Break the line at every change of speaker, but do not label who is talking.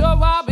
So I.